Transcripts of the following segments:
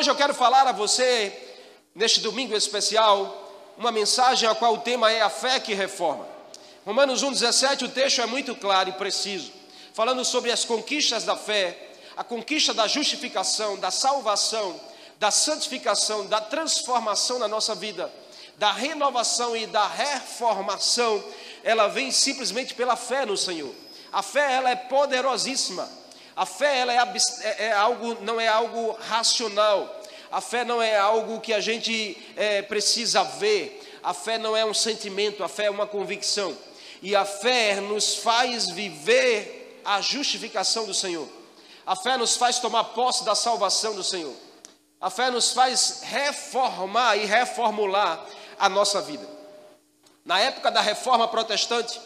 hoje eu quero falar a você, neste domingo especial, uma mensagem a qual o tema é a fé que reforma. Romanos 1,17, o texto é muito claro e preciso, falando sobre as conquistas da fé, a conquista da justificação, da salvação, da santificação, da transformação na nossa vida, da renovação e da reformação, ela vem simplesmente pela fé no Senhor. A fé ela é poderosíssima. A fé ela é, é, é algo, não é algo racional. A fé não é algo que a gente é, precisa ver. A fé não é um sentimento. A fé é uma convicção. E a fé nos faz viver a justificação do Senhor. A fé nos faz tomar posse da salvação do Senhor. A fé nos faz reformar e reformular a nossa vida. Na época da reforma protestante,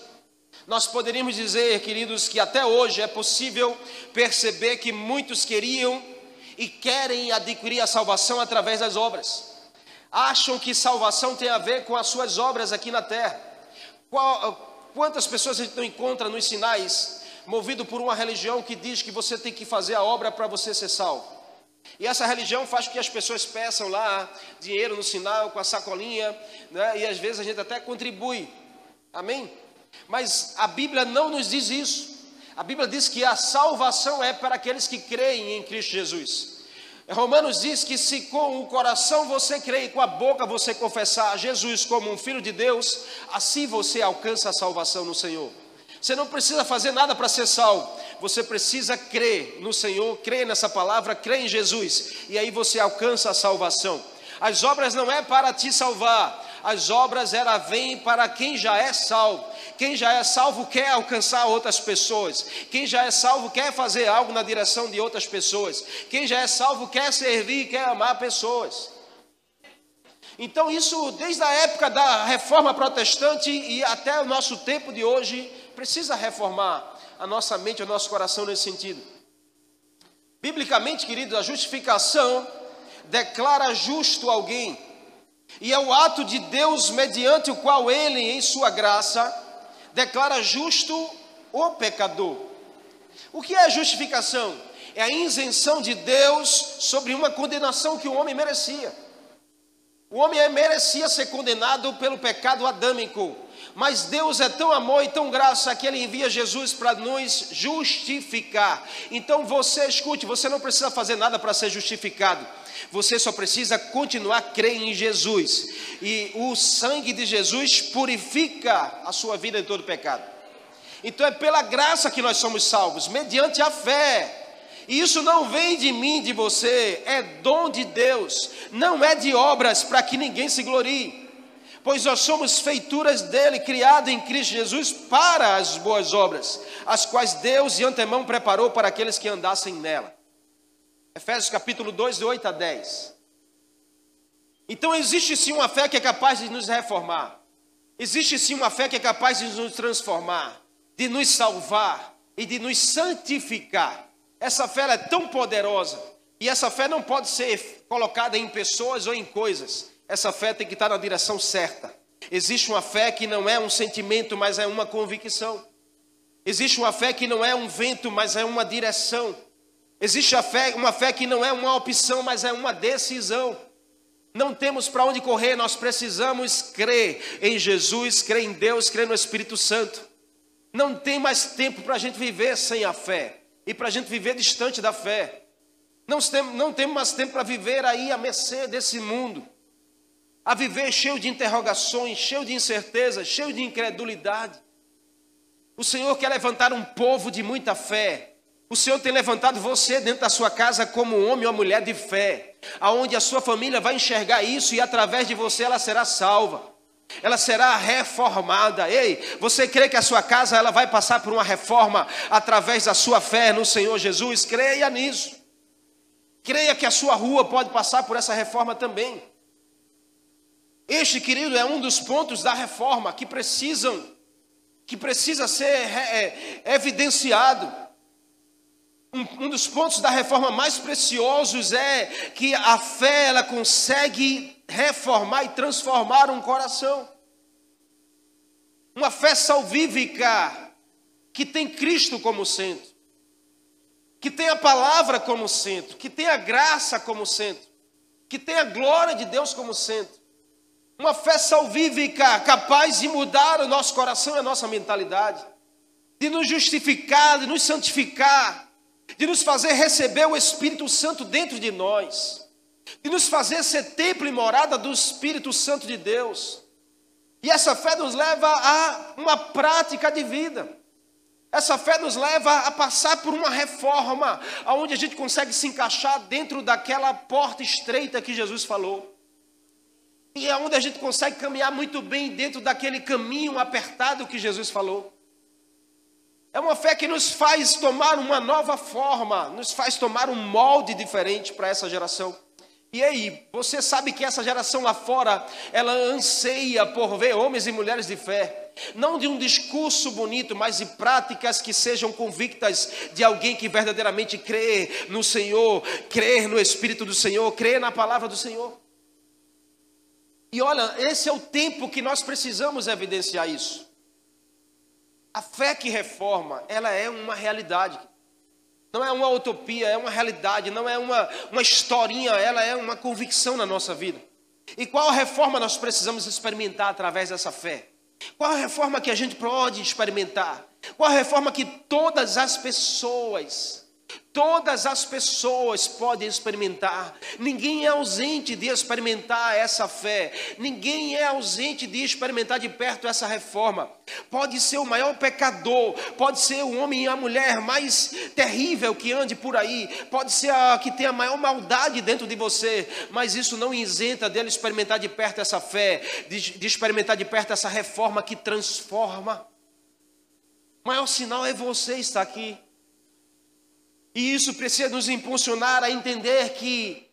nós poderíamos dizer, queridos, que até hoje é possível perceber que muitos queriam e querem adquirir a salvação através das obras. Acham que salvação tem a ver com as suas obras aqui na terra. quantas pessoas a gente não encontra nos sinais, movido por uma religião que diz que você tem que fazer a obra para você ser salvo? E essa religião faz com que as pessoas peçam lá dinheiro no sinal, com a sacolinha, né? e às vezes a gente até contribui. Amém? Mas a Bíblia não nos diz isso. A Bíblia diz que a salvação é para aqueles que creem em Cristo Jesus. Romanos diz que se com o coração você crê e com a boca você confessar Jesus como um filho de Deus, assim você alcança a salvação no Senhor. Você não precisa fazer nada para ser salvo. Você precisa crer no Senhor, crer nessa palavra, crer em Jesus, e aí você alcança a salvação. As obras não é para te salvar, as obras ela vem para quem já é salvo. Quem já é salvo quer alcançar outras pessoas. Quem já é salvo quer fazer algo na direção de outras pessoas. Quem já é salvo quer servir, quer amar pessoas. Então, isso desde a época da reforma protestante e até o nosso tempo de hoje, precisa reformar a nossa mente, o nosso coração nesse sentido. Biblicamente, querido, a justificação declara justo alguém e é o ato de Deus mediante o qual ele, em sua graça, declara justo o pecador. O que é justificação? É a isenção de Deus sobre uma condenação que o homem merecia. O homem merecia ser condenado pelo pecado adâmico, mas Deus é tão amor e tão graça que Ele envia Jesus para nos justificar. Então você escute, você não precisa fazer nada para ser justificado. Você só precisa continuar a crer em Jesus. E o sangue de Jesus purifica a sua vida de todo pecado. Então é pela graça que nós somos salvos, mediante a fé. E isso não vem de mim, de você, é dom de Deus, não é de obras para que ninguém se glorie. Pois nós somos feituras dele, criado em Cristo Jesus para as boas obras, as quais Deus de antemão preparou para aqueles que andassem nela. Efésios capítulo 2, de 8 a 10. Então existe sim uma fé que é capaz de nos reformar. Existe sim uma fé que é capaz de nos transformar, de nos salvar e de nos santificar. Essa fé é tão poderosa e essa fé não pode ser colocada em pessoas ou em coisas. Essa fé tem que estar na direção certa. Existe uma fé que não é um sentimento, mas é uma convicção. Existe uma fé que não é um vento, mas é uma direção. Existe fé, uma fé que não é uma opção, mas é uma decisão. Não temos para onde correr, nós precisamos crer em Jesus, crer em Deus, crer no Espírito Santo. Não tem mais tempo para a gente viver sem a fé e para a gente viver distante da fé. Não, não temos mais tempo para viver aí a mercê desse mundo, a viver cheio de interrogações, cheio de incertezas, cheio de incredulidade. O Senhor quer levantar um povo de muita fé, o Senhor tem levantado você dentro da sua casa como um homem ou mulher de fé, aonde a sua família vai enxergar isso e através de você ela será salva. Ela será reformada. Ei, você crê que a sua casa ela vai passar por uma reforma através da sua fé no Senhor Jesus? Creia nisso. Creia que a sua rua pode passar por essa reforma também. Este, querido, é um dos pontos da reforma que precisam, que precisa ser é, evidenciado. Um, um, dos pontos da reforma mais preciosos é que a fé ela consegue reformar e transformar um coração. Uma fé salvífica que tem Cristo como centro, que tem a palavra como centro, que tem a graça como centro. que tem a glória de Deus como centro. Uma fé salvífica, capaz de mudar o nosso coração e a nossa mentalidade, de nos justificar, de nos santificar, de nos fazer receber o Espírito Santo dentro de nós, de nos fazer ser templo e morada do Espírito Santo de Deus. E essa fé nos leva a uma prática de vida. Essa fé nos leva a passar por uma reforma, onde a gente consegue se encaixar dentro daquela porta estreita que Jesus falou. E é onde a gente consegue caminhar muito bem dentro daquele caminho apertado que Jesus falou. É uma fé que nos faz tomar uma nova forma, nos faz tomar um molde diferente para essa geração. E aí, você sabe que essa geração lá fora, ela anseia por ver homens e mulheres de fé, não de um discurso bonito, mas de práticas que sejam convictas de alguém que verdadeiramente crê no Senhor, crê no Espírito do Senhor, crê na palavra do Senhor. E olha, esse é o tempo que nós precisamos evidenciar isso. A fé que reforma, ela é uma realidade. Não é uma utopia, é uma realidade, não é uma, uma historinha, ela é uma convicção na nossa vida. E qual reforma nós precisamos experimentar através dessa fé? Qual a reforma que a gente pode experimentar? Qual a reforma que todas as pessoas Todas as pessoas podem experimentar, ninguém é ausente de experimentar essa fé, ninguém é ausente de experimentar de perto essa reforma. Pode ser o maior pecador, pode ser o homem e a mulher mais terrível que ande por aí, pode ser a que tem a maior maldade dentro de você, mas isso não isenta dele experimentar de perto essa fé, de, de experimentar de perto essa reforma que transforma. O maior sinal é você estar aqui. E isso precisa nos impulsionar a entender que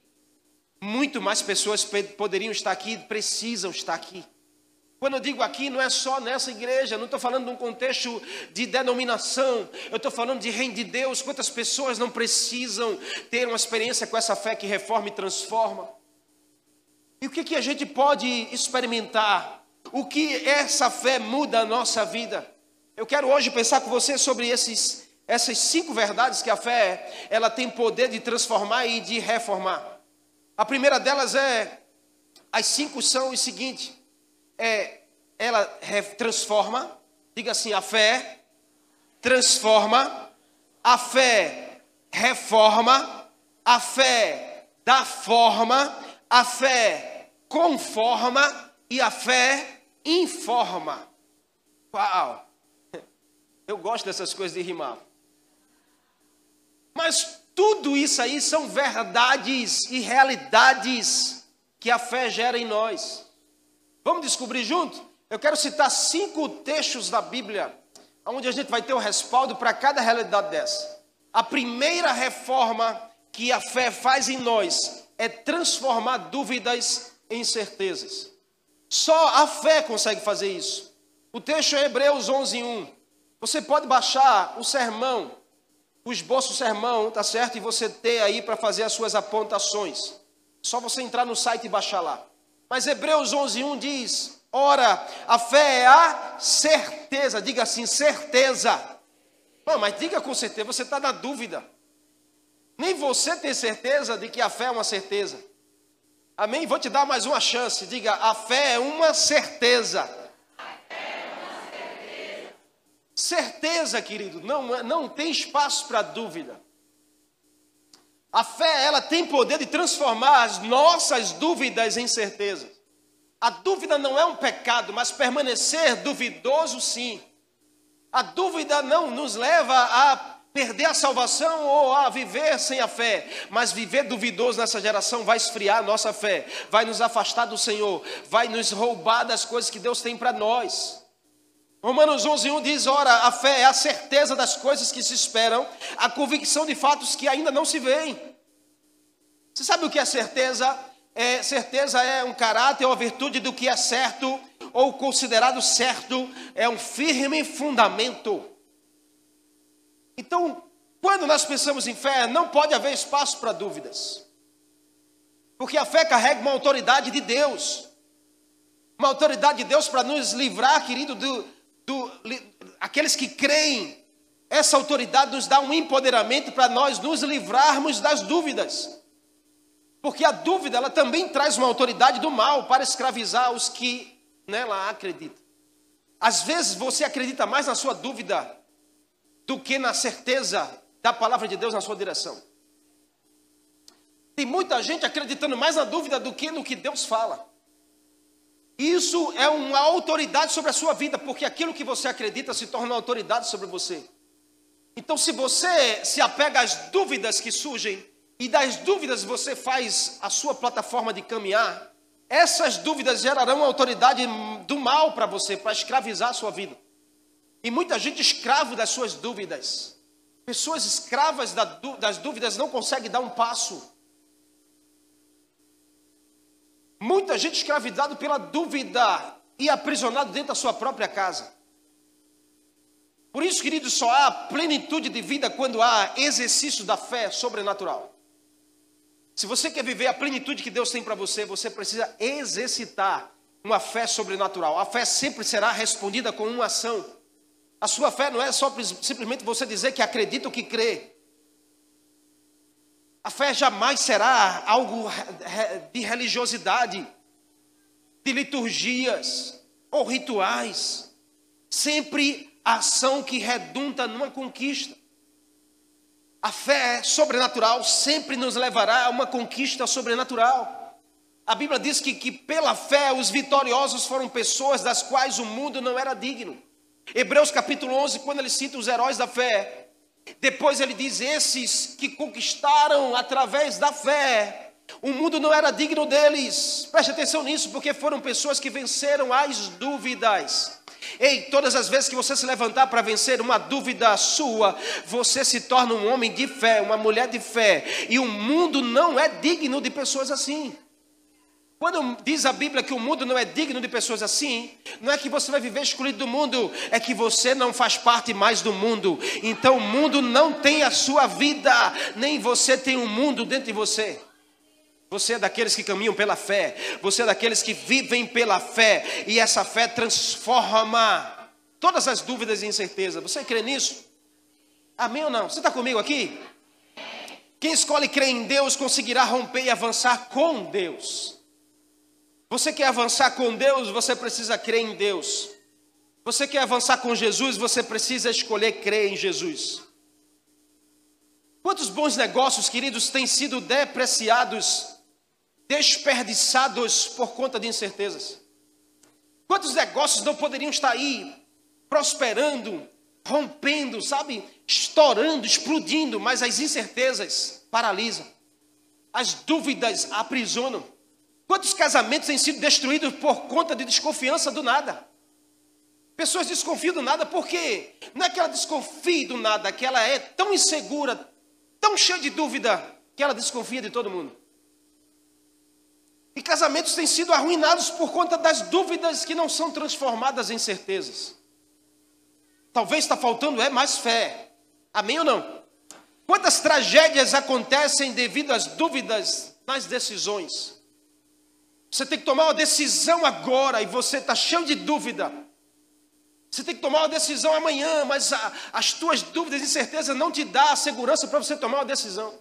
muito mais pessoas poderiam estar aqui, precisam estar aqui. Quando eu digo aqui, não é só nessa igreja, não estou falando de um contexto de denominação, eu estou falando de reino de Deus. Quantas pessoas não precisam ter uma experiência com essa fé que reforma e transforma? E o que, que a gente pode experimentar? O que essa fé muda a nossa vida? Eu quero hoje pensar com você sobre esses essas cinco verdades que a fé ela tem poder de transformar e de reformar. A primeira delas é as cinco são o seguinte: é ela transforma, diga assim, a fé transforma, a fé reforma, a fé dá forma, a fé conforma e a fé informa. Uau! Eu gosto dessas coisas de rimar. Mas tudo isso aí são verdades e realidades que a fé gera em nós. Vamos descobrir junto? Eu quero citar cinco textos da Bíblia, onde a gente vai ter o um respaldo para cada realidade dessa. A primeira reforma que a fé faz em nós é transformar dúvidas em certezas. Só a fé consegue fazer isso. O texto é Hebreus 11, 1. Você pode baixar o sermão o esboço sermão, tá certo? E você ter aí para fazer as suas apontações. Só você entrar no site e baixar lá. Mas Hebreus 11:1 diz: "Ora, a fé é a certeza". Diga assim, certeza. Não, mas diga com certeza, você está na dúvida. Nem você tem certeza de que a fé é uma certeza. Amém? Vou te dar mais uma chance. Diga, a fé é uma certeza. Certeza, querido, não, não tem espaço para dúvida. A fé, ela tem poder de transformar as nossas dúvidas em certeza. A dúvida não é um pecado, mas permanecer duvidoso, sim. A dúvida não nos leva a perder a salvação ou a viver sem a fé, mas viver duvidoso nessa geração vai esfriar a nossa fé, vai nos afastar do Senhor, vai nos roubar das coisas que Deus tem para nós. Romanos 11:1 diz: Ora, a fé é a certeza das coisas que se esperam, a convicção de fatos que ainda não se veem. Você sabe o que é certeza? É, certeza é um caráter ou virtude do que é certo ou considerado certo, é um firme fundamento. Então, quando nós pensamos em fé, não pode haver espaço para dúvidas, porque a fé carrega uma autoridade de Deus, uma autoridade de Deus para nos livrar, querido, do, do, aqueles que creem, essa autoridade nos dá um empoderamento para nós nos livrarmos das dúvidas. Porque a dúvida, ela também traz uma autoridade do mal para escravizar os que nela acreditam. Às vezes você acredita mais na sua dúvida do que na certeza da palavra de Deus na sua direção. Tem muita gente acreditando mais na dúvida do que no que Deus fala. Isso é uma autoridade sobre a sua vida, porque aquilo que você acredita se torna uma autoridade sobre você. Então, se você se apega às dúvidas que surgem, e das dúvidas você faz a sua plataforma de caminhar, essas dúvidas gerarão autoridade do mal para você, para escravizar a sua vida. E muita gente escravo das suas dúvidas. Pessoas escravas das dúvidas não conseguem dar um passo. Muita gente escravizado pela dúvida e aprisionado dentro da sua própria casa. Por isso, queridos, só há plenitude de vida quando há exercício da fé sobrenatural. Se você quer viver a plenitude que Deus tem para você, você precisa exercitar uma fé sobrenatural. A fé sempre será respondida com uma ação. A sua fé não é só simplesmente você dizer que acredita ou que crê. A fé jamais será algo de religiosidade, de liturgias ou rituais. Sempre ação que redunda numa conquista. A fé sobrenatural sempre nos levará a uma conquista sobrenatural. A Bíblia diz que, que pela fé os vitoriosos foram pessoas das quais o mundo não era digno. Hebreus capítulo 11, quando ele cita os heróis da fé, depois ele diz: esses que conquistaram através da fé, o mundo não era digno deles. Preste atenção nisso, porque foram pessoas que venceram as dúvidas. Ei, todas as vezes que você se levantar para vencer uma dúvida sua, você se torna um homem de fé, uma mulher de fé. E o mundo não é digno de pessoas assim. Quando diz a Bíblia que o mundo não é digno de pessoas assim, não é que você vai viver excluído do mundo, é que você não faz parte mais do mundo. Então o mundo não tem a sua vida, nem você tem o um mundo dentro de você. Você é daqueles que caminham pela fé, você é daqueles que vivem pela fé, e essa fé transforma todas as dúvidas e incertezas. Você crê nisso? Amém ou não? Você está comigo aqui? Quem escolhe crer em Deus conseguirá romper e avançar com Deus. Você quer avançar com Deus, você precisa crer em Deus. Você quer avançar com Jesus, você precisa escolher crer em Jesus. Quantos bons negócios, queridos, têm sido depreciados, desperdiçados por conta de incertezas? Quantos negócios não poderiam estar aí prosperando, rompendo, sabe, estourando, explodindo, mas as incertezas paralisam, as dúvidas aprisionam. Quantos casamentos têm sido destruídos por conta de desconfiança do nada? Pessoas desconfiam do nada porque não é que ela desconfie do nada, que ela é tão insegura, tão cheia de dúvida, que ela desconfia de todo mundo. E casamentos têm sido arruinados por conta das dúvidas que não são transformadas em certezas. Talvez está faltando é mais fé. Amém ou não? Quantas tragédias acontecem devido às dúvidas nas decisões? Você tem que tomar uma decisão agora e você está cheio de dúvida. Você tem que tomar uma decisão amanhã, mas a, as tuas dúvidas e incertezas não te dá a segurança para você tomar uma decisão.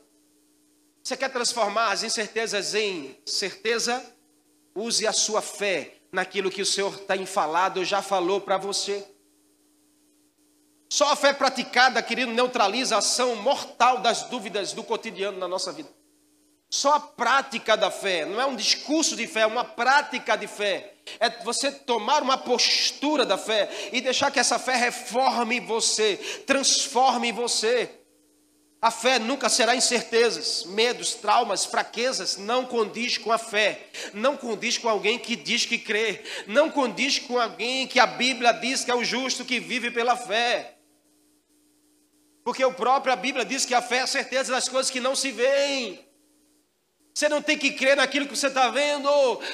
Você quer transformar as incertezas em certeza? Use a sua fé naquilo que o Senhor tem falado, já falou para você. Só a fé praticada, querido, neutraliza a ação mortal das dúvidas do cotidiano na nossa vida. Só a prática da fé, não é um discurso de fé, é uma prática de fé. É você tomar uma postura da fé e deixar que essa fé reforme você, transforme você. A fé nunca será incertezas, medos, traumas, fraquezas, não condiz com a fé, não condiz com alguém que diz que crê, não condiz com alguém que a Bíblia diz que é o justo que vive pela fé. Porque o próprio a Bíblia diz que a fé é a certeza das coisas que não se veem. Você não tem que crer naquilo que você está vendo,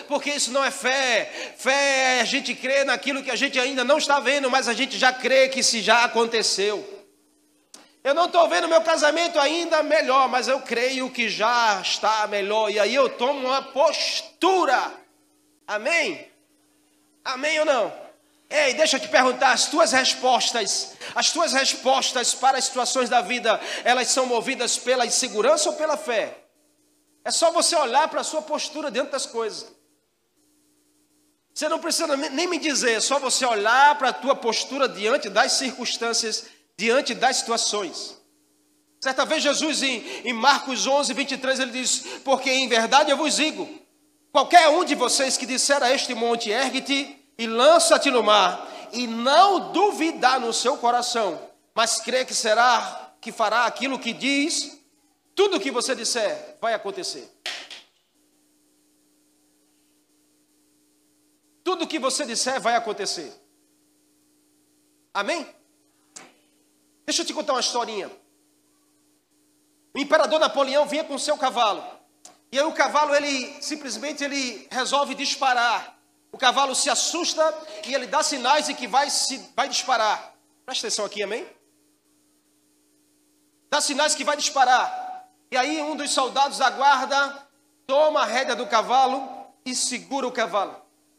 porque isso não é fé. Fé é a gente crer naquilo que a gente ainda não está vendo, mas a gente já crê que se já aconteceu. Eu não estou vendo meu casamento ainda melhor, mas eu creio que já está melhor. E aí eu tomo uma postura. Amém? Amém ou não? Ei, deixa eu te perguntar, as tuas respostas, as tuas respostas para as situações da vida, elas são movidas pela insegurança ou pela fé? É só você olhar para a sua postura dentro das coisas. Você não precisa nem me dizer, é só você olhar para a tua postura diante das circunstâncias, diante das situações. Certa vez Jesus em, em Marcos 11, 23, ele diz, porque em verdade eu vos digo, qualquer um de vocês que disser a este monte, ergue-te e lança-te no mar, e não duvidar no seu coração, mas crê que será, que fará aquilo que diz, tudo o que você disser vai acontecer. Tudo o que você disser vai acontecer. Amém? Deixa eu te contar uma historinha. O imperador Napoleão vinha com seu cavalo. E aí o cavalo, ele simplesmente ele resolve disparar. O cavalo se assusta e ele dá sinais de que vai, se, vai disparar. Presta atenção aqui, amém? Dá sinais que vai disparar. E aí um dos soldados da guarda toma a rédea do cavalo e segura o cavalo.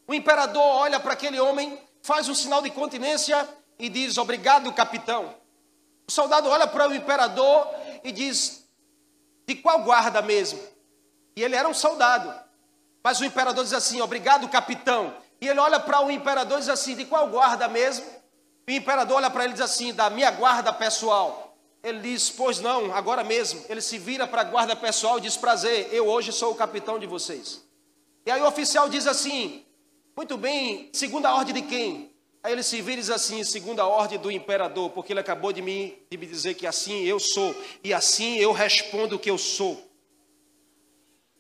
O imperador olha para aquele homem, faz um sinal de continência e diz: Obrigado, capitão. O soldado olha para o imperador e diz: De qual guarda mesmo? E ele era um soldado. Mas o imperador diz assim: Obrigado, capitão. E ele olha para o imperador e diz assim: De qual guarda mesmo? E o imperador olha para ele e diz assim: Da minha guarda pessoal. Ele diz: Pois não, agora mesmo. Ele se vira para a guarda pessoal e diz: Prazer, eu hoje sou o capitão de vocês. E aí o oficial diz assim: muito bem, segunda ordem de quem? Aí ele se vira e diz assim, segunda ordem do imperador, porque ele acabou de me, de me dizer que assim eu sou, e assim eu respondo o que eu sou.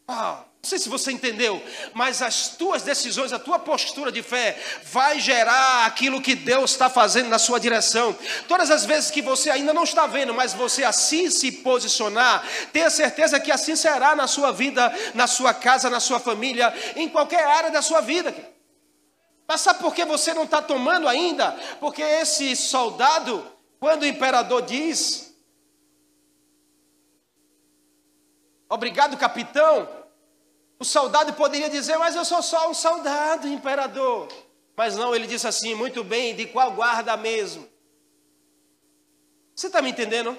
Ah, não sei se você entendeu, mas as tuas decisões, a tua postura de fé vai gerar aquilo que Deus está fazendo na sua direção. Todas as vezes que você ainda não está vendo, mas você assim se posicionar, tenha certeza que assim será na sua vida, na sua casa, na sua família, em qualquer área da sua vida. Mas sabe por que você não está tomando ainda? Porque esse soldado, quando o imperador diz, obrigado, capitão, o soldado poderia dizer, mas eu sou só um soldado, imperador. Mas não, ele disse assim, muito bem, de qual guarda mesmo? Você está me entendendo?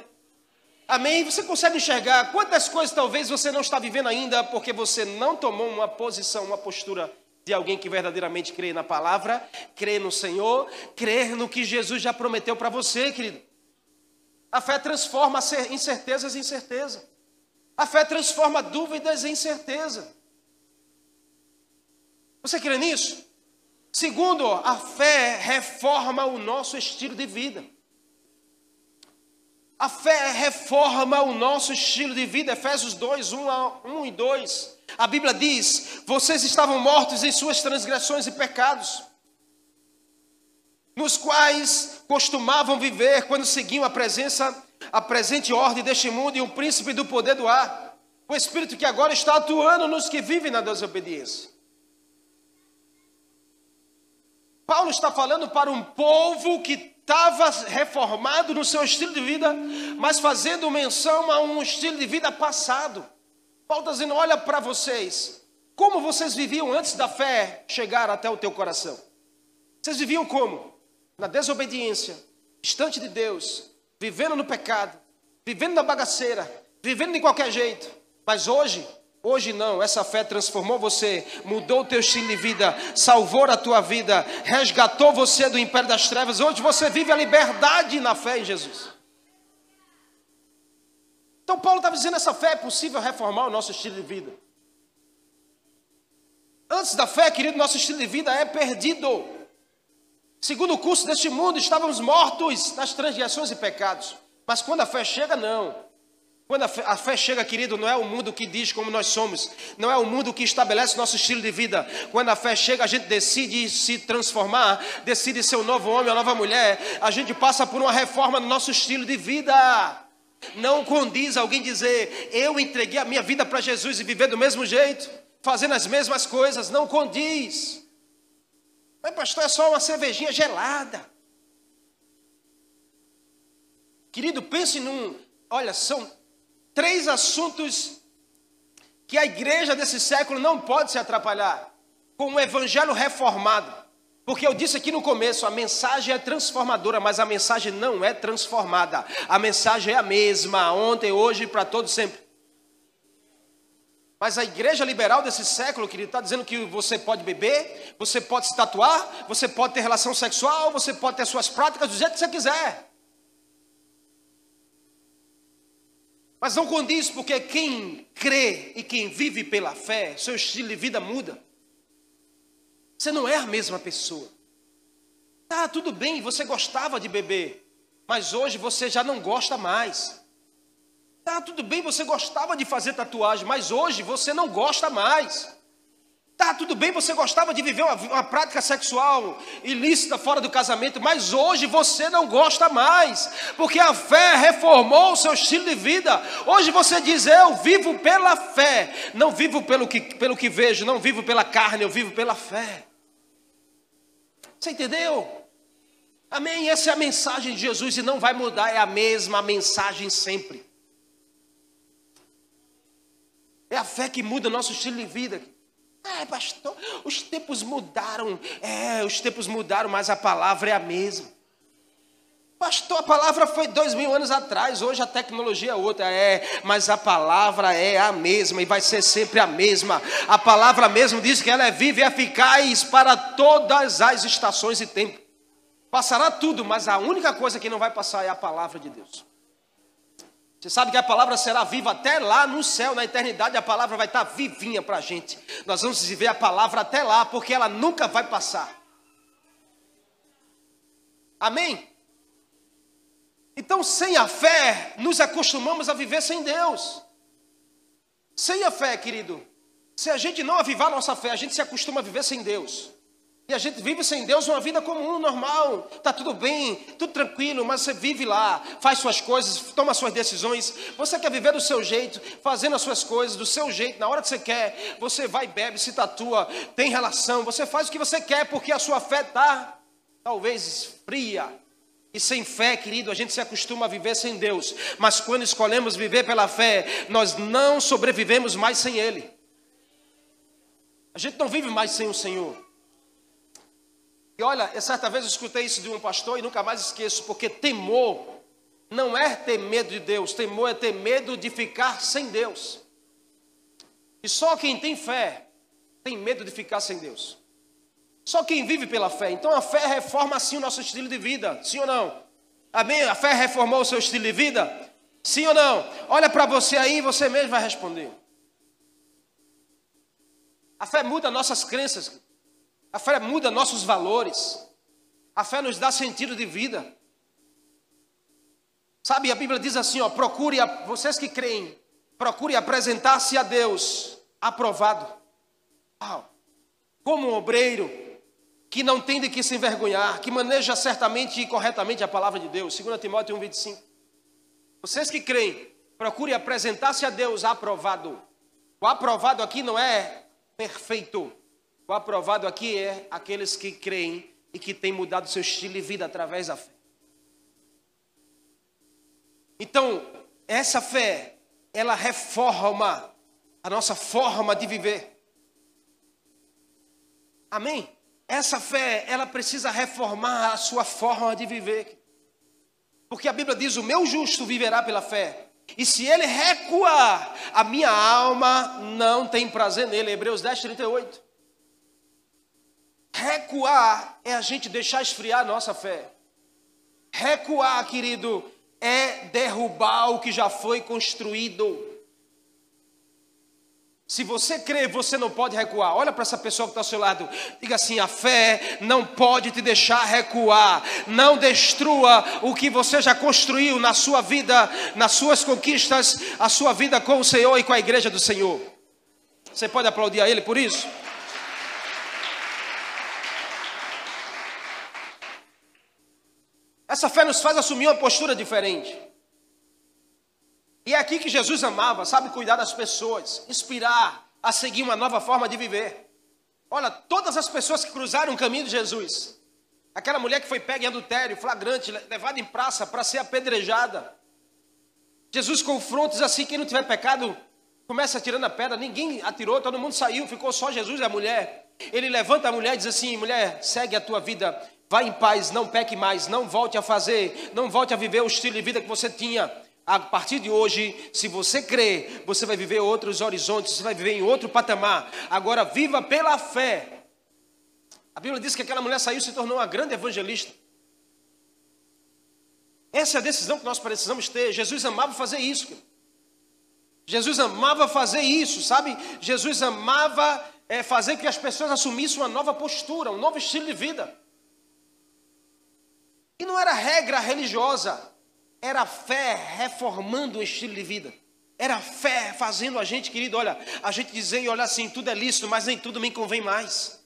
Amém? Você consegue enxergar quantas coisas talvez você não está vivendo ainda porque você não tomou uma posição, uma postura de alguém que verdadeiramente crê na palavra, crê no Senhor, crê no que Jesus já prometeu para você, querido. A fé transforma incertezas em certeza. A fé transforma dúvidas em certeza. Você crê nisso? Segundo, a fé reforma o nosso estilo de vida. A fé reforma o nosso estilo de vida. Efésios 2, 1, a 1 e 2. A Bíblia diz: vocês estavam mortos em suas transgressões e pecados, nos quais costumavam viver quando seguiam a presença, a presente ordem deste mundo e o príncipe do poder do ar, o espírito que agora está atuando nos que vivem na desobediência. Paulo está falando para um povo que estava reformado no seu estilo de vida, mas fazendo menção a um estilo de vida passado. Paulo está dizendo: olha para vocês, como vocês viviam antes da fé chegar até o teu coração. Vocês viviam como? Na desobediência, distante de Deus, vivendo no pecado, vivendo na bagaceira, vivendo de qualquer jeito. Mas hoje, hoje não, essa fé transformou você, mudou o teu estilo de vida, salvou a tua vida, resgatou você do império das trevas. Hoje você vive a liberdade na fé em Jesus. Então Paulo estava dizendo essa fé é possível reformar o nosso estilo de vida. Antes da fé, querido, nosso estilo de vida é perdido. Segundo o curso deste mundo, estávamos mortos nas transgressões e pecados. Mas quando a fé chega, não. Quando a fé, a fé, chega, querido, não é o mundo que diz como nós somos, não é o mundo que estabelece nosso estilo de vida. Quando a fé chega, a gente decide se transformar, decide ser um novo homem, uma nova mulher. A gente passa por uma reforma no nosso estilo de vida. Não condiz alguém dizer, eu entreguei a minha vida para Jesus e viver do mesmo jeito, fazendo as mesmas coisas. Não condiz. Mas, pastor, é só uma cervejinha gelada. Querido, pense num. Olha, são três assuntos que a igreja desse século não pode se atrapalhar com o evangelho reformado. Porque eu disse aqui no começo, a mensagem é transformadora, mas a mensagem não é transformada. A mensagem é a mesma, ontem, hoje e para todo sempre. Mas a igreja liberal desse século, querido, está dizendo que você pode beber, você pode se tatuar, você pode ter relação sexual, você pode ter suas práticas do jeito que você quiser. Mas não condiz, porque quem crê e quem vive pela fé, seu estilo de vida muda. Você não é a mesma pessoa. Tá, tudo bem, você gostava de beber, mas hoje você já não gosta mais. Tá, tudo bem, você gostava de fazer tatuagem, mas hoje você não gosta mais. Tá, tudo bem, você gostava de viver uma, uma, prática sexual ilícita fora do casamento, mas hoje você não gosta mais, porque a fé reformou o seu estilo de vida. Hoje você diz: Eu vivo pela fé, não vivo pelo que, pelo que vejo, não vivo pela carne, eu vivo pela fé. Você entendeu? Amém? Essa é a mensagem de Jesus e não vai mudar, é a mesma mensagem sempre. É a fé que muda o nosso estilo de vida. É, pastor, os tempos mudaram. É, os tempos mudaram, mas a palavra é a mesma. Pastor, a palavra foi dois mil anos atrás, hoje a tecnologia é outra, é, mas a palavra é a mesma e vai ser sempre a mesma. A palavra mesmo diz que ela é viva e eficaz para todas as estações e tempos. Passará tudo, mas a única coisa que não vai passar é a palavra de Deus. Você sabe que a palavra será viva até lá no céu, na eternidade, a palavra vai estar vivinha para a gente. Nós vamos viver a palavra até lá, porque ela nunca vai passar. Amém? Então, sem a fé, nos acostumamos a viver sem Deus. Sem a fé, querido, se a gente não avivar nossa fé, a gente se acostuma a viver sem Deus. E a gente vive sem Deus uma vida comum, normal. Tá tudo bem, tudo tranquilo, mas você vive lá, faz suas coisas, toma suas decisões. Você quer viver do seu jeito, fazendo as suas coisas do seu jeito, na hora que você quer. Você vai, bebe, se tatua, tem relação. Você faz o que você quer porque a sua fé tá talvez fria. E sem fé, querido, a gente se acostuma a viver sem Deus. Mas quando escolhemos viver pela fé, nós não sobrevivemos mais sem Ele. A gente não vive mais sem o Senhor. E olha, certa vez eu escutei isso de um pastor e nunca mais esqueço, porque temor não é ter medo de Deus, temor é ter medo de ficar sem Deus. E só quem tem fé tem medo de ficar sem Deus. Só quem vive pela fé. Então a fé reforma assim o nosso estilo de vida, sim ou não? Amém? A fé reformou o seu estilo de vida? Sim ou não? Olha para você aí e você mesmo vai responder. A fé muda nossas crenças. A fé muda nossos valores. A fé nos dá sentido de vida. Sabe, a Bíblia diz assim, ó, procure, a, vocês que creem, procure apresentar-se a Deus aprovado. Uau. Como um obreiro que não tem de que se envergonhar, que maneja certamente e corretamente a palavra de Deus. 2 Timóteo 1, 25. Vocês que creem, procure apresentar-se a Deus aprovado. O aprovado aqui não é perfeito, o aprovado aqui é aqueles que creem e que têm mudado seu estilo de vida através da fé. Então, essa fé, ela reforma a nossa forma de viver. Amém? Essa fé, ela precisa reformar a sua forma de viver. Porque a Bíblia diz: o meu justo viverá pela fé. E se ele recuar, a minha alma não tem prazer nele. Hebreus 10, 38. Recuar é a gente deixar esfriar a nossa fé. Recuar, querido, é derrubar o que já foi construído. Se você crê, você não pode recuar. Olha para essa pessoa que está ao seu lado. Diga assim: a fé não pode te deixar recuar. Não destrua o que você já construiu na sua vida, nas suas conquistas, a sua vida com o Senhor e com a igreja do Senhor. Você pode aplaudir a Ele por isso? Essa fé nos faz assumir uma postura diferente. E é aqui que Jesus amava, sabe, cuidar das pessoas, inspirar a seguir uma nova forma de viver. Olha, todas as pessoas que cruzaram o caminho de Jesus, aquela mulher que foi pega em adultério, flagrante, levada em praça para ser apedrejada. Jesus confronta assim: quem não tiver pecado, começa atirando a pedra. Ninguém atirou, todo mundo saiu, ficou só Jesus e a mulher. Ele levanta a mulher e diz assim: mulher, segue a tua vida Vá em paz, não peque mais, não volte a fazer, não volte a viver o estilo de vida que você tinha. A partir de hoje, se você crer, você vai viver outros horizontes, você vai viver em outro patamar. Agora, viva pela fé. A Bíblia diz que aquela mulher saiu e se tornou uma grande evangelista. Essa é a decisão que nós precisamos ter. Jesus amava fazer isso. Jesus amava fazer isso, sabe? Jesus amava é, fazer que as pessoas assumissem uma nova postura, um novo estilo de vida. E não era regra religiosa, era fé reformando o estilo de vida. Era fé fazendo a gente, querido, olha, a gente dizer e olhar assim, tudo é lícito, mas nem tudo me convém mais.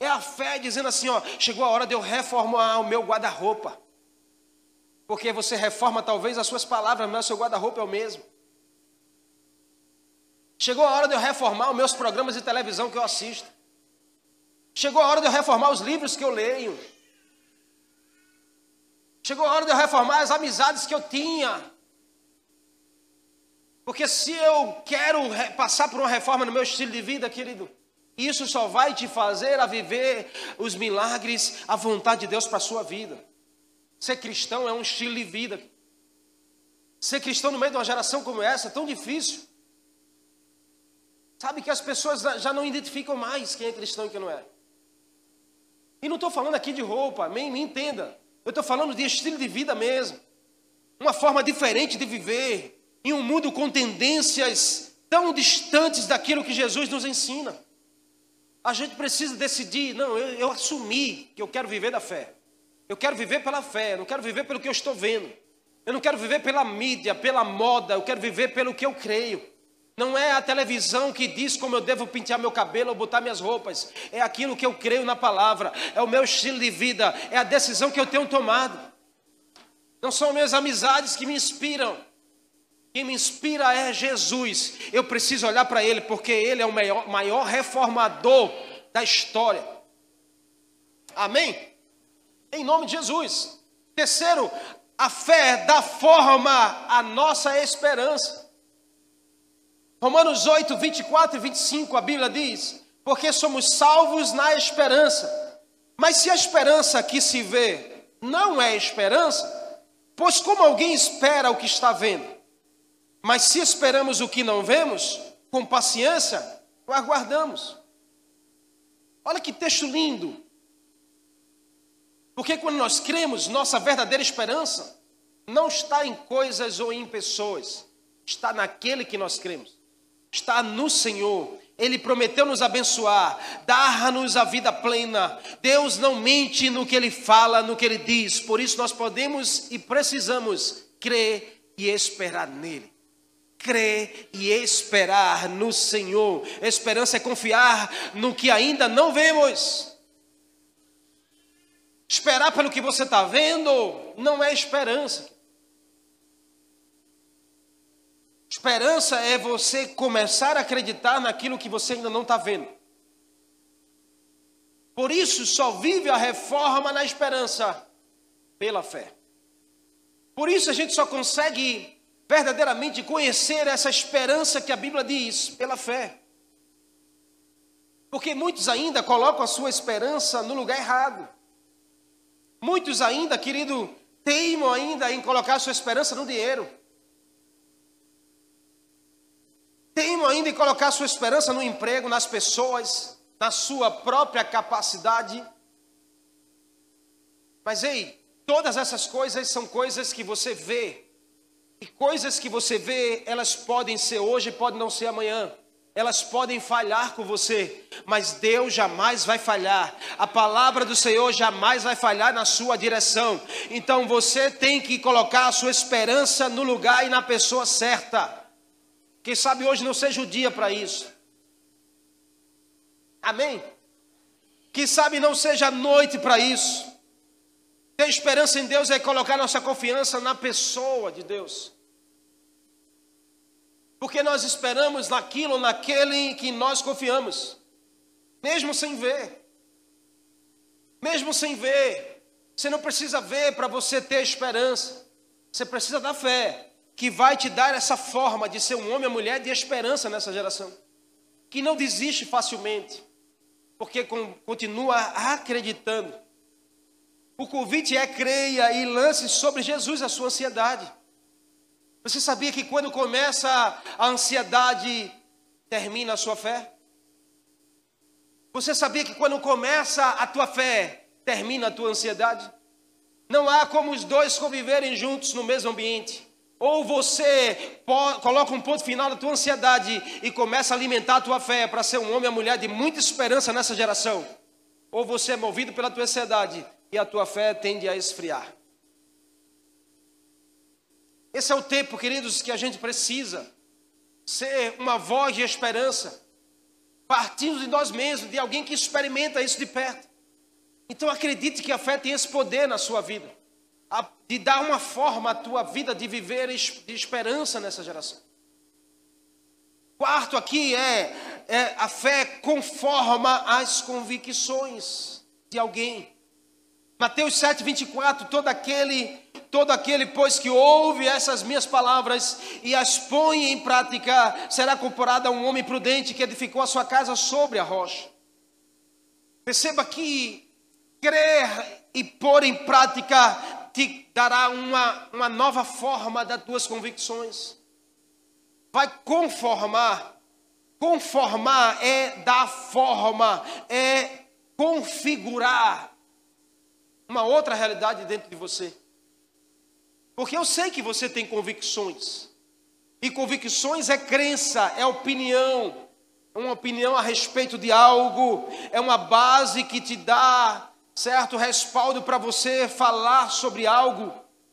É a fé dizendo assim, ó, chegou a hora de eu reformar o meu guarda-roupa. Porque você reforma talvez as suas palavras, mas o seu guarda-roupa é o mesmo. Chegou a hora de eu reformar os meus programas de televisão que eu assisto. Chegou a hora de eu reformar os livros que eu leio. Chegou a hora de eu reformar as amizades que eu tinha. Porque se eu quero passar por uma reforma no meu estilo de vida, querido, isso só vai te fazer a viver os milagres, a vontade de Deus para a sua vida. Ser cristão é um estilo de vida. Ser cristão no meio de uma geração como essa é tão difícil. Sabe que as pessoas já não identificam mais quem é cristão e quem não é. E não estou falando aqui de roupa, me, me entenda. Eu estou falando de estilo de vida mesmo. Uma forma diferente de viver. Em um mundo com tendências tão distantes daquilo que Jesus nos ensina. A gente precisa decidir, não, eu, eu assumi que eu quero viver da fé. Eu quero viver pela fé, eu não quero viver pelo que eu estou vendo. Eu não quero viver pela mídia, pela moda, eu quero viver pelo que eu creio. Não é a televisão que diz como eu devo pentear meu cabelo ou botar minhas roupas. É aquilo que eu creio na palavra. É o meu estilo de vida. É a decisão que eu tenho tomado. Não são minhas amizades que me inspiram. Quem me inspira é Jesus. Eu preciso olhar para Ele, porque Ele é o maior, maior reformador da história. Amém? Em nome de Jesus. Terceiro, a fé dá forma à nossa esperança. Romanos 8, 24 e 25, a Bíblia diz: Porque somos salvos na esperança. Mas se a esperança que se vê não é esperança, pois como alguém espera o que está vendo? Mas se esperamos o que não vemos, com paciência o aguardamos. Olha que texto lindo. Porque quando nós cremos, nossa verdadeira esperança não está em coisas ou em pessoas, está naquele que nós cremos está no Senhor. Ele prometeu nos abençoar, dar-nos a vida plena. Deus não mente no que ele fala, no que ele diz. Por isso nós podemos e precisamos crer e esperar nele. Crer e esperar no Senhor. Esperança é confiar no que ainda não vemos. Esperar pelo que você está vendo não é esperança. Esperança é você começar a acreditar naquilo que você ainda não está vendo. Por isso, só vive a reforma na esperança pela fé. Por isso, a gente só consegue verdadeiramente conhecer essa esperança que a Bíblia diz pela fé. Porque muitos ainda colocam a sua esperança no lugar errado. Muitos ainda, querido, teimam ainda em colocar a sua esperança no dinheiro. Teimam ainda em colocar sua esperança no emprego, nas pessoas, na sua própria capacidade. Mas ei, todas essas coisas são coisas que você vê. E coisas que você vê, elas podem ser hoje, podem não ser amanhã. Elas podem falhar com você, mas Deus jamais vai falhar. A palavra do Senhor jamais vai falhar na sua direção. Então você tem que colocar a sua esperança no lugar e na pessoa certa. Quem sabe hoje não seja o dia para isso. Amém? Quem sabe não seja a noite para isso. Ter esperança em Deus é colocar nossa confiança na pessoa de Deus. Porque nós esperamos naquilo, naquele em que nós confiamos, mesmo sem ver. Mesmo sem ver. Você não precisa ver para você ter esperança. Você precisa da fé que vai te dar essa forma de ser um homem ou mulher de esperança nessa geração, que não desiste facilmente, porque continua acreditando. O convite é creia e lance sobre Jesus a sua ansiedade. Você sabia que quando começa a ansiedade, termina a sua fé? Você sabia que quando começa a tua fé, termina a tua ansiedade? Não há como os dois conviverem juntos no mesmo ambiente. Ou você coloca um ponto final na tua ansiedade e começa a alimentar a tua fé para ser um homem ou mulher de muita esperança nessa geração. Ou você é movido pela tua ansiedade e a tua fé tende a esfriar. Esse é o tempo, queridos, que a gente precisa ser uma voz de esperança, partindo de nós mesmos, de alguém que experimenta isso de perto. Então acredite que a fé tem esse poder na sua vida, de dar uma forma à tua vida de viver de esperança nessa geração. Quarto aqui é, é a fé conforma as convicções de alguém. Mateus 7, 24, todo aquele Todo aquele, pois, que ouve essas minhas palavras e as põe em prática, será comparado a um homem prudente que edificou a sua casa sobre a rocha. Perceba que crer e pôr em prática te dará uma, uma nova forma das tuas convicções. Vai conformar. Conformar é dar forma, é configurar uma outra realidade dentro de você. Porque eu sei que você tem convicções. E convicções é crença, é opinião. É uma opinião a respeito de algo, é uma base que te dá certo respaldo para você falar sobre algo.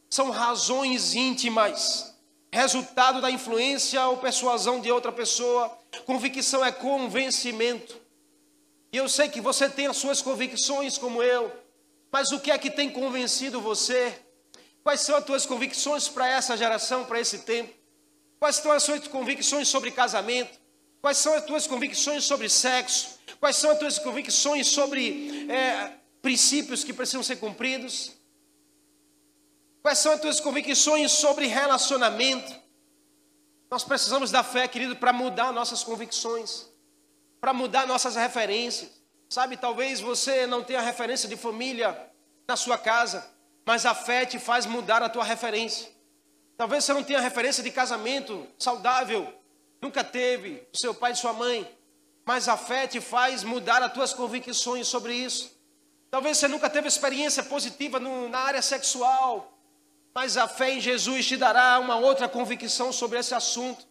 São razões íntimas, resultado da influência ou persuasão de outra pessoa. Convicção é convencimento. E eu sei que você tem as suas convicções como eu, mas o que é que tem convencido você? Quais são as tuas convicções para essa geração, para esse tempo? Quais são as suas convicções sobre casamento? Quais são as tuas convicções sobre sexo? Quais são as tuas convicções sobre é, princípios que precisam ser cumpridos? Quais são as tuas convicções sobre relacionamento? Nós precisamos da fé, querido, para mudar nossas convicções, para mudar nossas referências. Sabe, talvez você não tenha referência de família na sua casa, mas a fé te faz mudar a tua referência. Talvez você não tenha referência de casamento saudável, nunca teve, seu pai e sua mãe, mas a fé te faz mudar as tuas convicções sobre isso. Talvez você nunca teve experiência positiva no, na área sexual, mas a fé em Jesus te dará uma outra convicção sobre esse assunto.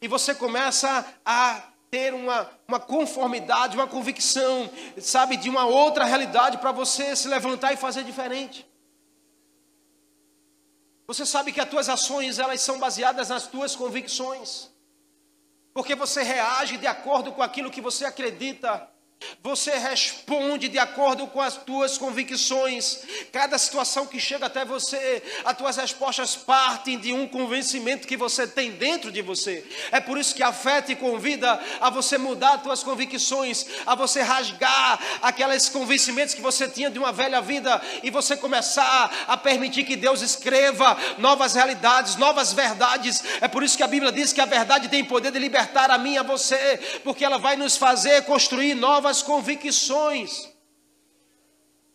E você começa a ter uma, uma conformidade, uma convicção, sabe, de uma outra realidade para você se levantar e fazer diferente. Você sabe que as tuas ações elas são baseadas nas tuas convicções. Porque você reage de acordo com aquilo que você acredita. Você responde de acordo com as tuas convicções. Cada situação que chega até você, as tuas respostas partem de um convencimento que você tem dentro de você. É por isso que a fé te convida a você mudar as tuas convicções, a você rasgar aqueles convencimentos que você tinha de uma velha vida e você começar a permitir que Deus escreva novas realidades, novas verdades. É por isso que a Bíblia diz que a verdade tem poder de libertar a mim e a você, porque ela vai nos fazer construir novas novas convicções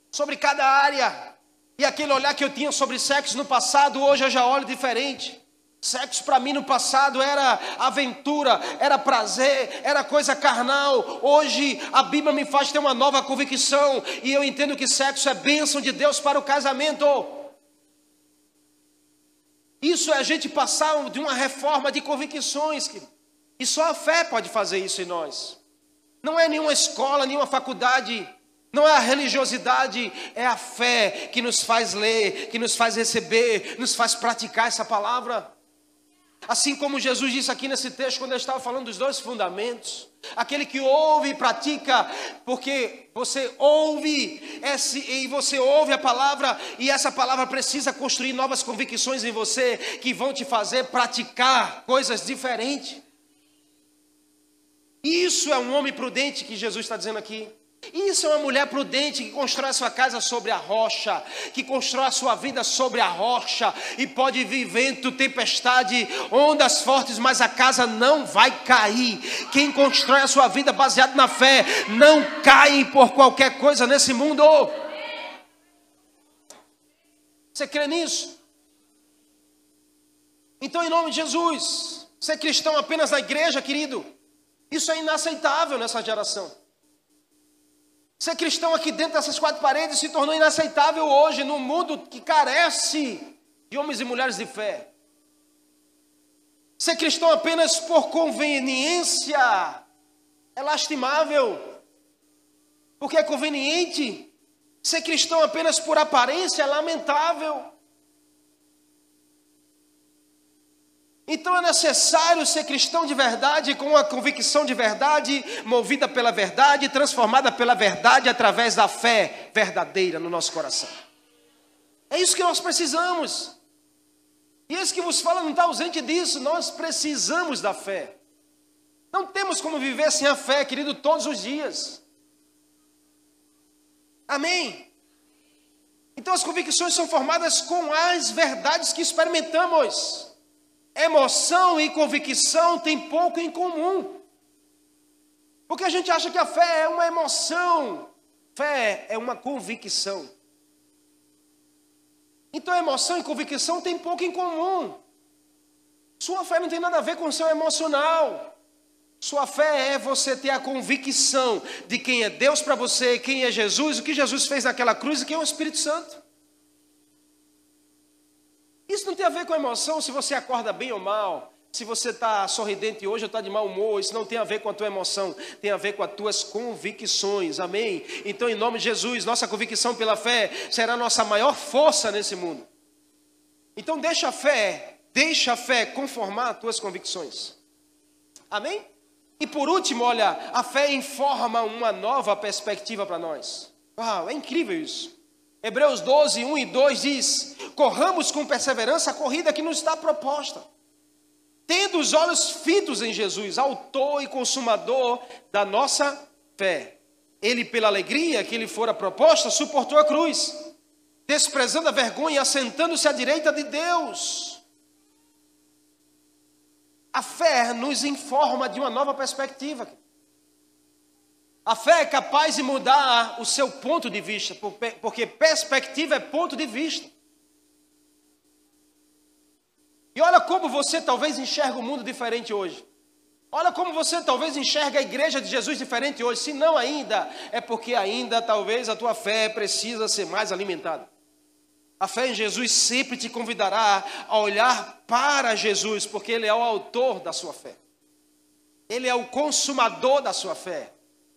sobre cada área. E aquele olhar que eu tinha sobre sexo no passado, hoje eu já olho diferente. Sexo para mim no passado era aventura, era prazer, era coisa carnal. Hoje a Bíblia me faz ter uma nova convicção e eu entendo que sexo é bênção de Deus para o casamento. Isso é a gente passar de uma reforma de convicções, e só a fé pode fazer isso em nós. Não é nenhuma escola, nenhuma faculdade, não é a religiosidade, é a fé que nos faz ler, que nos faz receber, nos faz praticar essa palavra. Assim como Jesus disse aqui nesse texto, quando ele estava falando dos dois fundamentos: aquele que ouve e pratica, porque você ouve esse, e você ouve a palavra, e essa palavra precisa construir novas convicções em você, que vão te fazer praticar coisas diferentes. Isso é um homem prudente que Jesus está dizendo aqui. Isso é uma mulher prudente que constrói a sua casa sobre a rocha, que constrói a sua vida sobre a rocha e pode vir vento, tempestade, ondas fortes, mas a casa não vai cair. Quem constrói a sua vida baseado na fé não cai por qualquer coisa nesse mundo. Você crê nisso? Então, em nome de Jesus, ser cristão apenas na igreja, querido, isso é inaceitável nessa geração. Ser cristão aqui dentro dessas quatro paredes se tornou inaceitável hoje, num mundo que carece de homens e mulheres de fé. Ser cristão apenas por conveniência é lastimável, porque é conveniente. Ser cristão apenas por aparência é lamentável. Então é necessário ser cristão de verdade, com uma convicção de verdade, movida pela verdade, transformada pela verdade através da fé verdadeira no nosso coração. É isso que nós precisamos. E esse que vos fala não está ausente disso, nós precisamos da fé. Não temos como viver sem a fé, querido, todos os dias. Amém? Então as convicções são formadas com as verdades que experimentamos. Emoção e convicção têm pouco em comum. Porque a gente acha que a fé é uma emoção, fé é uma convicção. Então emoção e convicção têm pouco em comum. Sua fé não tem nada a ver com o seu emocional. Sua fé é você ter a convicção de quem é Deus para você, quem é Jesus, o que Jesus fez naquela cruz e quem é o Espírito Santo. Isso não tem a ver com emoção, se você acorda bem ou mal, se você está sorridente hoje ou está de mau humor, isso não tem a ver com a tua emoção, tem a ver com as tuas convicções, amém? Então, em nome de Jesus, nossa convicção pela fé será a nossa maior força nesse mundo. Então, deixa a fé, deixa a fé conformar as tuas convicções, amém? E por último, olha, a fé informa uma nova perspectiva para nós. Uau, é incrível isso. Hebreus 12, 1 e 2 diz: Corramos com perseverança a corrida que nos está proposta, tendo os olhos fitos em Jesus, autor e consumador da nossa fé. Ele, pela alegria que lhe fora proposta, suportou a cruz, desprezando a vergonha assentando-se à direita de Deus. A fé nos informa de uma nova perspectiva. A fé é capaz de mudar o seu ponto de vista, porque perspectiva é ponto de vista. E olha como você talvez enxerga o mundo diferente hoje. Olha como você talvez enxerga a igreja de Jesus diferente hoje. Se não ainda, é porque ainda talvez a tua fé precisa ser mais alimentada. A fé em Jesus sempre te convidará a olhar para Jesus, porque Ele é o autor da sua fé. Ele é o consumador da sua fé.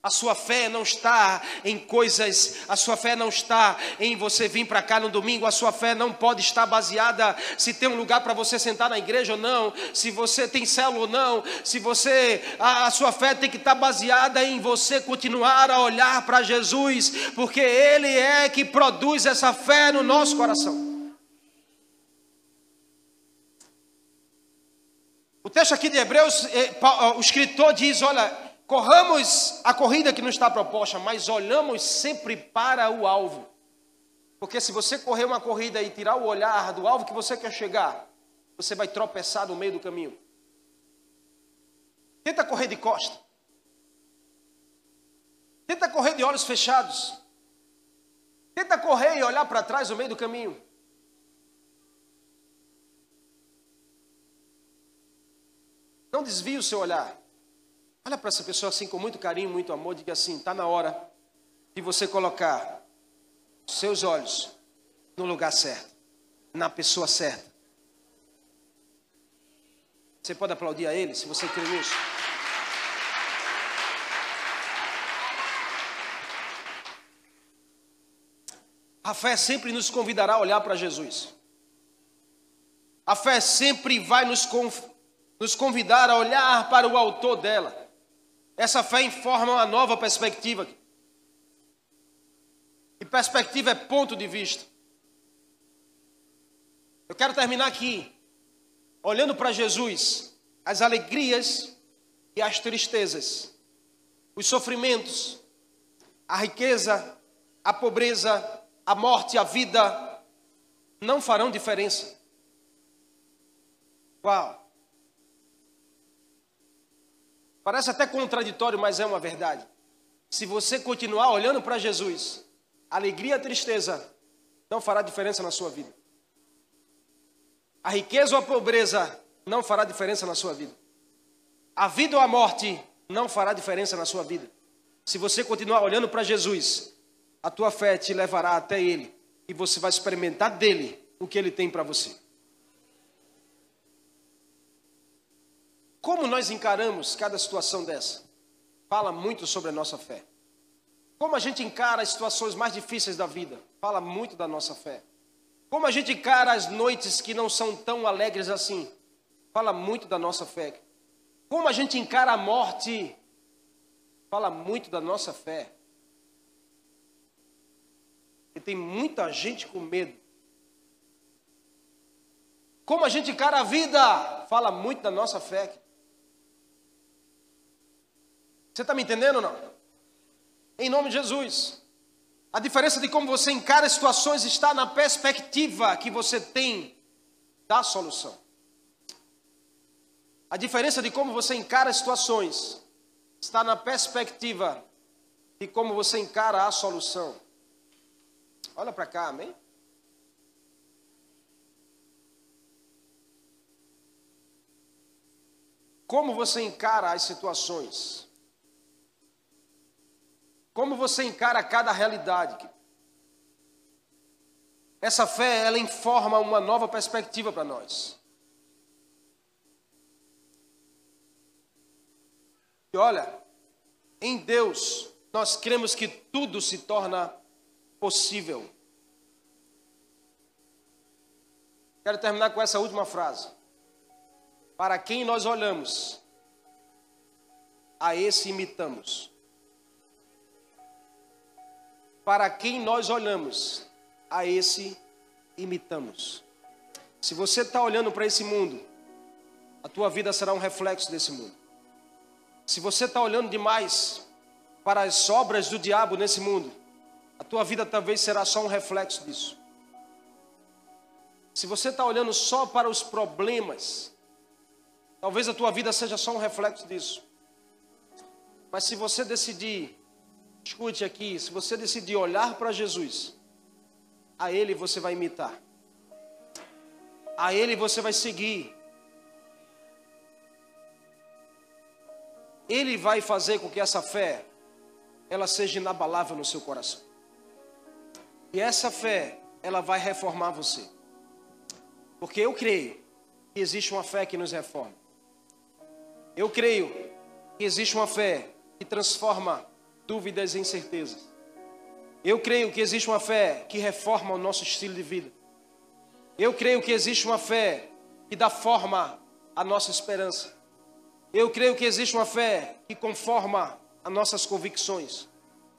A sua fé não está em coisas, a sua fé não está em você vir para cá no domingo, a sua fé não pode estar baseada se tem um lugar para você sentar na igreja ou não, se você tem célula ou não, se você a, a sua fé tem que estar baseada em você continuar a olhar para Jesus, porque ele é que produz essa fé no nosso coração. O texto aqui de Hebreus, eh, o escritor diz, olha, Corramos a corrida que nos está proposta, mas olhamos sempre para o alvo. Porque se você correr uma corrida e tirar o olhar do alvo que você quer chegar, você vai tropeçar no meio do caminho. Tenta correr de costa. Tenta correr de olhos fechados. Tenta correr e olhar para trás no meio do caminho. Não desvie o seu olhar. Olha para essa pessoa assim com muito carinho, muito amor, diga assim: está na hora de você colocar seus olhos no lugar certo, na pessoa certa. Você pode aplaudir a ele se você crê nisso. A fé sempre nos convidará a olhar para Jesus. A fé sempre vai nos, nos convidar a olhar para o autor dela. Essa fé informa uma nova perspectiva. E perspectiva é ponto de vista. Eu quero terminar aqui, olhando para Jesus, as alegrias e as tristezas, os sofrimentos, a riqueza, a pobreza, a morte, a vida, não farão diferença. Uau! Parece até contraditório, mas é uma verdade. Se você continuar olhando para Jesus, alegria e tristeza não fará diferença na sua vida. A riqueza ou a pobreza não fará diferença na sua vida. A vida ou a morte não fará diferença na sua vida. Se você continuar olhando para Jesus, a tua fé te levará até Ele e você vai experimentar dele o que Ele tem para você. Como nós encaramos cada situação dessa? Fala muito sobre a nossa fé. Como a gente encara as situações mais difíceis da vida? Fala muito da nossa fé. Como a gente encara as noites que não são tão alegres assim? Fala muito da nossa fé. Como a gente encara a morte? Fala muito da nossa fé. E tem muita gente com medo. Como a gente encara a vida? Fala muito da nossa fé. Você está me entendendo ou não? Em nome de Jesus. A diferença de como você encara situações está na perspectiva que você tem da solução. A diferença de como você encara situações está na perspectiva de como você encara a solução. Olha para cá, amém? Como você encara as situações? Como você encara cada realidade? Essa fé, ela informa uma nova perspectiva para nós. E olha, em Deus, nós cremos que tudo se torna possível. Quero terminar com essa última frase. Para quem nós olhamos, a esse imitamos. Para quem nós olhamos, a esse imitamos. Se você está olhando para esse mundo, a tua vida será um reflexo desse mundo. Se você está olhando demais para as obras do diabo nesse mundo, a tua vida talvez será só um reflexo disso. Se você está olhando só para os problemas, talvez a tua vida seja só um reflexo disso. Mas se você decidir, escute aqui, se você decidir olhar para Jesus, a Ele você vai imitar, a Ele você vai seguir, Ele vai fazer com que essa fé ela seja inabalável no seu coração. E essa fé, ela vai reformar você. Porque eu creio que existe uma fé que nos reforma. Eu creio que existe uma fé que transforma dúvidas em certezas. Eu creio que existe uma fé que reforma o nosso estilo de vida. Eu creio que existe uma fé que dá forma à nossa esperança. Eu creio que existe uma fé que conforma as nossas convicções.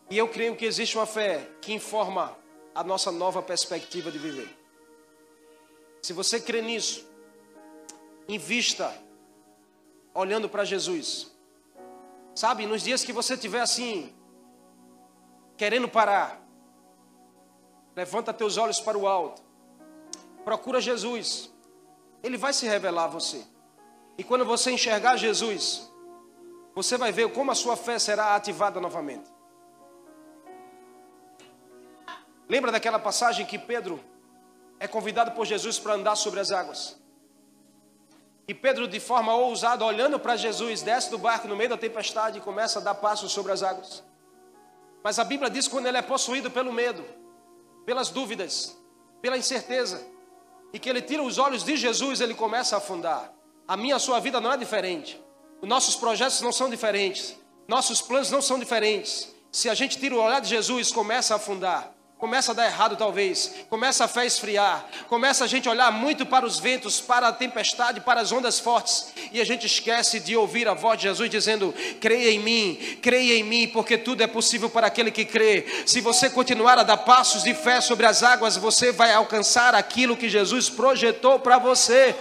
E eu creio que existe uma fé que informa a nossa nova perspectiva de viver. Se você crê nisso, invista olhando para Jesus. Sabe, nos dias que você estiver assim, querendo parar, levanta teus olhos para o alto, procura Jesus, Ele vai se revelar a você. E quando você enxergar Jesus, você vai ver como a sua fé será ativada novamente. Lembra daquela passagem que Pedro é convidado por Jesus para andar sobre as águas? E Pedro, de forma ousada, olhando para Jesus, desce do barco no meio da tempestade e começa a dar passos sobre as águas. Mas a Bíblia diz que quando ele é possuído pelo medo, pelas dúvidas, pela incerteza, e que ele tira os olhos de Jesus, ele começa a afundar. A minha, a sua vida não é diferente. Os nossos projetos não são diferentes. Nossos planos não são diferentes. Se a gente tira o olhar de Jesus, começa a afundar. Começa a dar errado, talvez. Começa a fé esfriar. Começa a gente olhar muito para os ventos, para a tempestade, para as ondas fortes. E a gente esquece de ouvir a voz de Jesus dizendo: creia em mim, creia em mim, porque tudo é possível para aquele que crê. Se você continuar a dar passos de fé sobre as águas, você vai alcançar aquilo que Jesus projetou para você.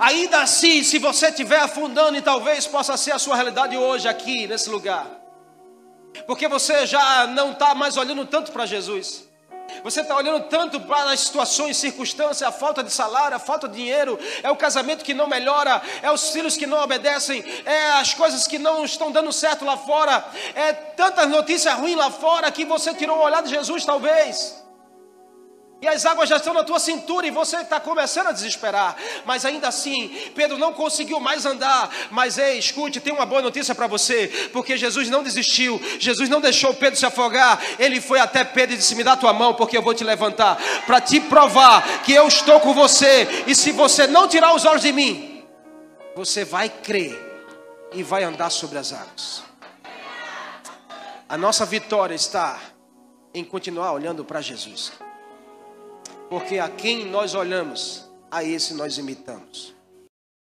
Ainda assim, se você estiver afundando, e talvez possa ser a sua realidade hoje, aqui, nesse lugar porque você já não está mais olhando tanto para Jesus. Você está olhando tanto para as situações, circunstâncias, a falta de salário, a falta de dinheiro, é o casamento que não melhora, é os filhos que não obedecem, é as coisas que não estão dando certo lá fora, é tantas notícias ruins lá fora que você tirou o olhar de Jesus, talvez. E as águas já estão na tua cintura e você está começando a desesperar. Mas ainda assim, Pedro não conseguiu mais andar. Mas ei, escute, tem uma boa notícia para você. Porque Jesus não desistiu. Jesus não deixou Pedro se afogar. Ele foi até Pedro e disse: Me dá tua mão, porque eu vou te levantar. Para te provar que eu estou com você. E se você não tirar os olhos de mim, você vai crer e vai andar sobre as águas. A nossa vitória está em continuar olhando para Jesus. Porque a quem nós olhamos, a esse nós imitamos.